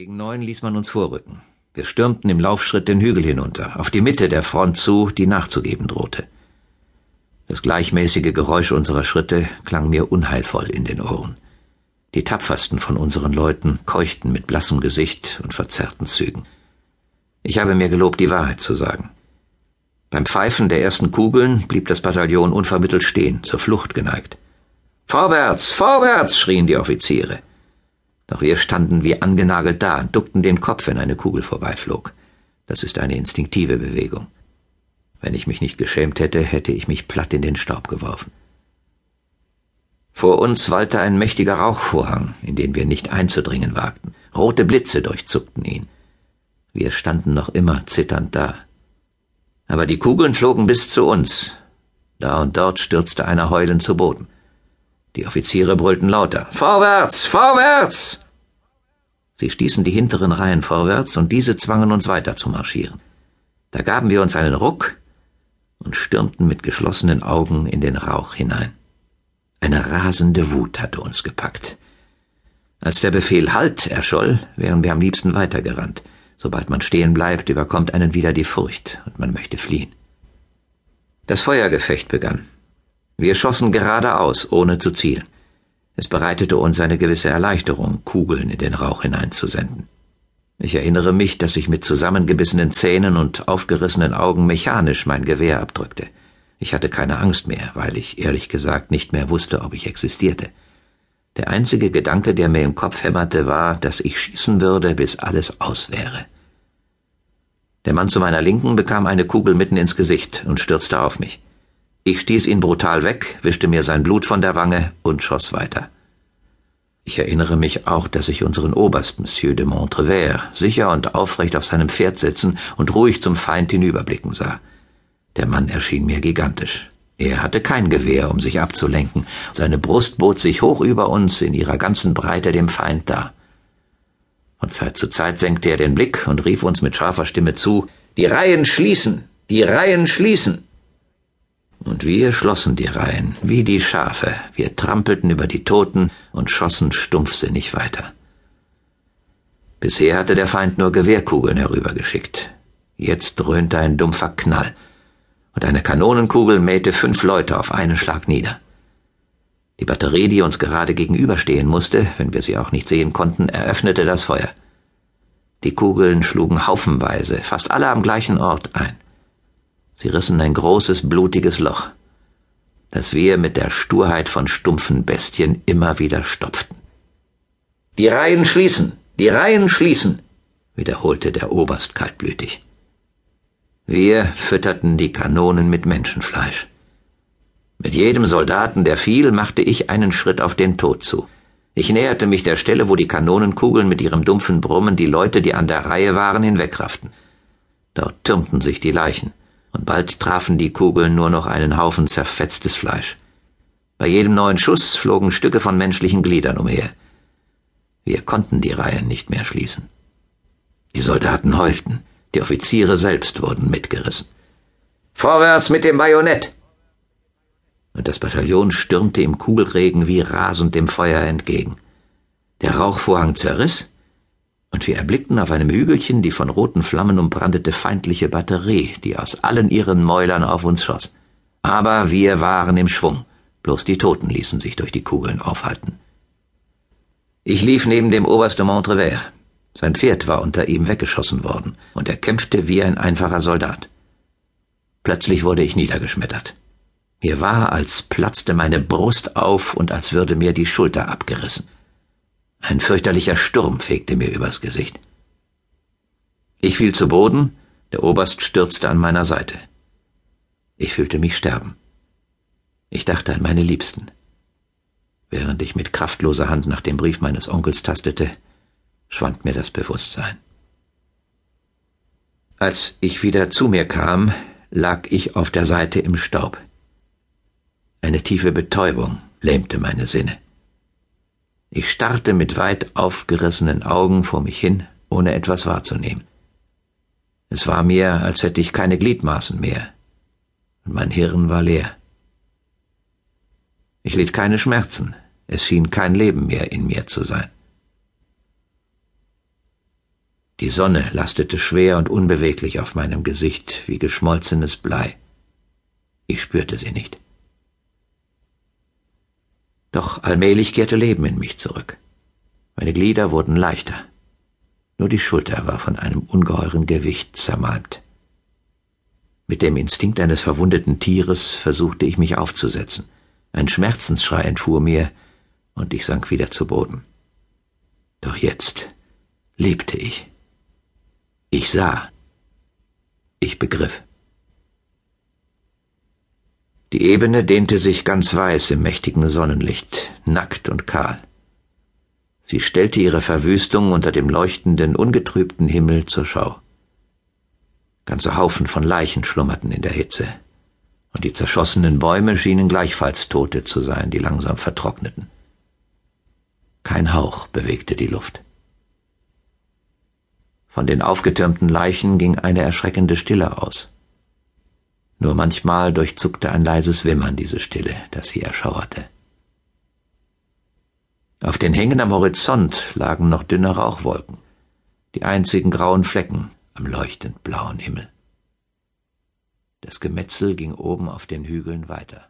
Gegen neun ließ man uns vorrücken. Wir stürmten im Laufschritt den Hügel hinunter, auf die Mitte der Front zu, die nachzugeben drohte. Das gleichmäßige Geräusch unserer Schritte klang mir unheilvoll in den Ohren. Die tapfersten von unseren Leuten keuchten mit blassem Gesicht und verzerrten Zügen. Ich habe mir gelobt, die Wahrheit zu sagen. Beim Pfeifen der ersten Kugeln blieb das Bataillon unvermittelt stehen, zur Flucht geneigt. Vorwärts, vorwärts, schrien die Offiziere. Doch wir standen wie angenagelt da und duckten den Kopf, wenn eine Kugel vorbeiflog. Das ist eine instinktive Bewegung. Wenn ich mich nicht geschämt hätte, hätte ich mich platt in den Staub geworfen. Vor uns wallte ein mächtiger Rauchvorhang, in den wir nicht einzudringen wagten. Rote Blitze durchzuckten ihn. Wir standen noch immer zitternd da. Aber die Kugeln flogen bis zu uns. Da und dort stürzte einer heulend zu Boden. Die Offiziere brüllten lauter. Vorwärts! Vorwärts! Sie stießen die hinteren Reihen vorwärts und diese zwangen uns weiter zu marschieren. Da gaben wir uns einen Ruck und stürmten mit geschlossenen Augen in den Rauch hinein. Eine rasende Wut hatte uns gepackt. Als der Befehl Halt erscholl, wären wir am liebsten weitergerannt. Sobald man stehen bleibt, überkommt einen wieder die Furcht und man möchte fliehen. Das Feuergefecht begann. Wir schossen geradeaus, ohne zu zielen. Es bereitete uns eine gewisse Erleichterung, Kugeln in den Rauch hineinzusenden. Ich erinnere mich, dass ich mit zusammengebissenen Zähnen und aufgerissenen Augen mechanisch mein Gewehr abdrückte. Ich hatte keine Angst mehr, weil ich ehrlich gesagt nicht mehr wusste, ob ich existierte. Der einzige Gedanke, der mir im Kopf hämmerte, war, dass ich schießen würde, bis alles aus wäre. Der Mann zu meiner Linken bekam eine Kugel mitten ins Gesicht und stürzte auf mich. Ich stieß ihn brutal weg, wischte mir sein Blut von der Wange und schoss weiter. Ich erinnere mich auch, dass ich unseren Oberst, Monsieur de Montrevert, sicher und aufrecht auf seinem Pferd sitzen und ruhig zum Feind hinüberblicken sah. Der Mann erschien mir gigantisch. Er hatte kein Gewehr, um sich abzulenken. Seine Brust bot sich hoch über uns in ihrer ganzen Breite dem Feind dar. Von Zeit zu Zeit senkte er den Blick und rief uns mit scharfer Stimme zu Die Reihen schließen. Die Reihen schließen. Und wir schlossen die Reihen, wie die Schafe, wir trampelten über die Toten und schossen stumpfsinnig weiter. Bisher hatte der Feind nur Gewehrkugeln herübergeschickt. Jetzt dröhnte ein dumpfer Knall, und eine Kanonenkugel mähte fünf Leute auf einen Schlag nieder. Die Batterie, die uns gerade gegenüberstehen musste, wenn wir sie auch nicht sehen konnten, eröffnete das Feuer. Die Kugeln schlugen haufenweise, fast alle am gleichen Ort ein. Sie rissen ein großes, blutiges Loch, das wir mit der Sturheit von stumpfen Bestien immer wieder stopften. Die Reihen schließen, die Reihen schließen, wiederholte der Oberst kaltblütig. Wir fütterten die Kanonen mit Menschenfleisch. Mit jedem Soldaten, der fiel, machte ich einen Schritt auf den Tod zu. Ich näherte mich der Stelle, wo die Kanonenkugeln mit ihrem dumpfen Brummen die Leute, die an der Reihe waren, hinwegrafften. Dort türmten sich die Leichen und bald trafen die Kugeln nur noch einen Haufen zerfetztes Fleisch. Bei jedem neuen Schuss flogen Stücke von menschlichen Gliedern umher. Wir konnten die Reihen nicht mehr schließen. Die Soldaten heulten, die Offiziere selbst wurden mitgerissen. Vorwärts mit dem Bajonett! Und das Bataillon stürmte im Kugelregen wie rasend dem Feuer entgegen. Der Rauchvorhang zerriss, und wir erblickten auf einem Hügelchen die von roten Flammen umbrandete feindliche Batterie, die aus allen ihren Mäulern auf uns schoss. Aber wir waren im Schwung, bloß die Toten ließen sich durch die Kugeln aufhalten. Ich lief neben dem Oberst de Montrevert. Sein Pferd war unter ihm weggeschossen worden, und er kämpfte wie ein einfacher Soldat. Plötzlich wurde ich niedergeschmettert. Mir war, als platzte meine Brust auf und als würde mir die Schulter abgerissen. Ein fürchterlicher Sturm fegte mir übers Gesicht. Ich fiel zu Boden, der Oberst stürzte an meiner Seite. Ich fühlte mich sterben. Ich dachte an meine Liebsten. Während ich mit kraftloser Hand nach dem Brief meines Onkels tastete, schwand mir das Bewusstsein. Als ich wieder zu mir kam, lag ich auf der Seite im Staub. Eine tiefe Betäubung lähmte meine Sinne. Ich starrte mit weit aufgerissenen Augen vor mich hin, ohne etwas wahrzunehmen. Es war mir, als hätte ich keine Gliedmaßen mehr, und mein Hirn war leer. Ich litt keine Schmerzen, es schien kein Leben mehr in mir zu sein. Die Sonne lastete schwer und unbeweglich auf meinem Gesicht wie geschmolzenes Blei. Ich spürte sie nicht. Doch allmählich kehrte Leben in mich zurück. Meine Glieder wurden leichter. Nur die Schulter war von einem ungeheuren Gewicht zermalmt. Mit dem Instinkt eines verwundeten Tieres versuchte ich mich aufzusetzen. Ein Schmerzensschrei entfuhr mir, und ich sank wieder zu Boden. Doch jetzt lebte ich. Ich sah. Ich begriff. Die Ebene dehnte sich ganz weiß im mächtigen Sonnenlicht, nackt und kahl. Sie stellte ihre Verwüstung unter dem leuchtenden, ungetrübten Himmel zur Schau. Ganze Haufen von Leichen schlummerten in der Hitze, und die zerschossenen Bäume schienen gleichfalls Tote zu sein, die langsam vertrockneten. Kein Hauch bewegte die Luft. Von den aufgetürmten Leichen ging eine erschreckende Stille aus. Nur manchmal durchzuckte ein leises Wimmern diese Stille, das sie erschauerte. Auf den Hängen am Horizont lagen noch dünne Rauchwolken, die einzigen grauen Flecken am leuchtend blauen Himmel. Das Gemetzel ging oben auf den Hügeln weiter.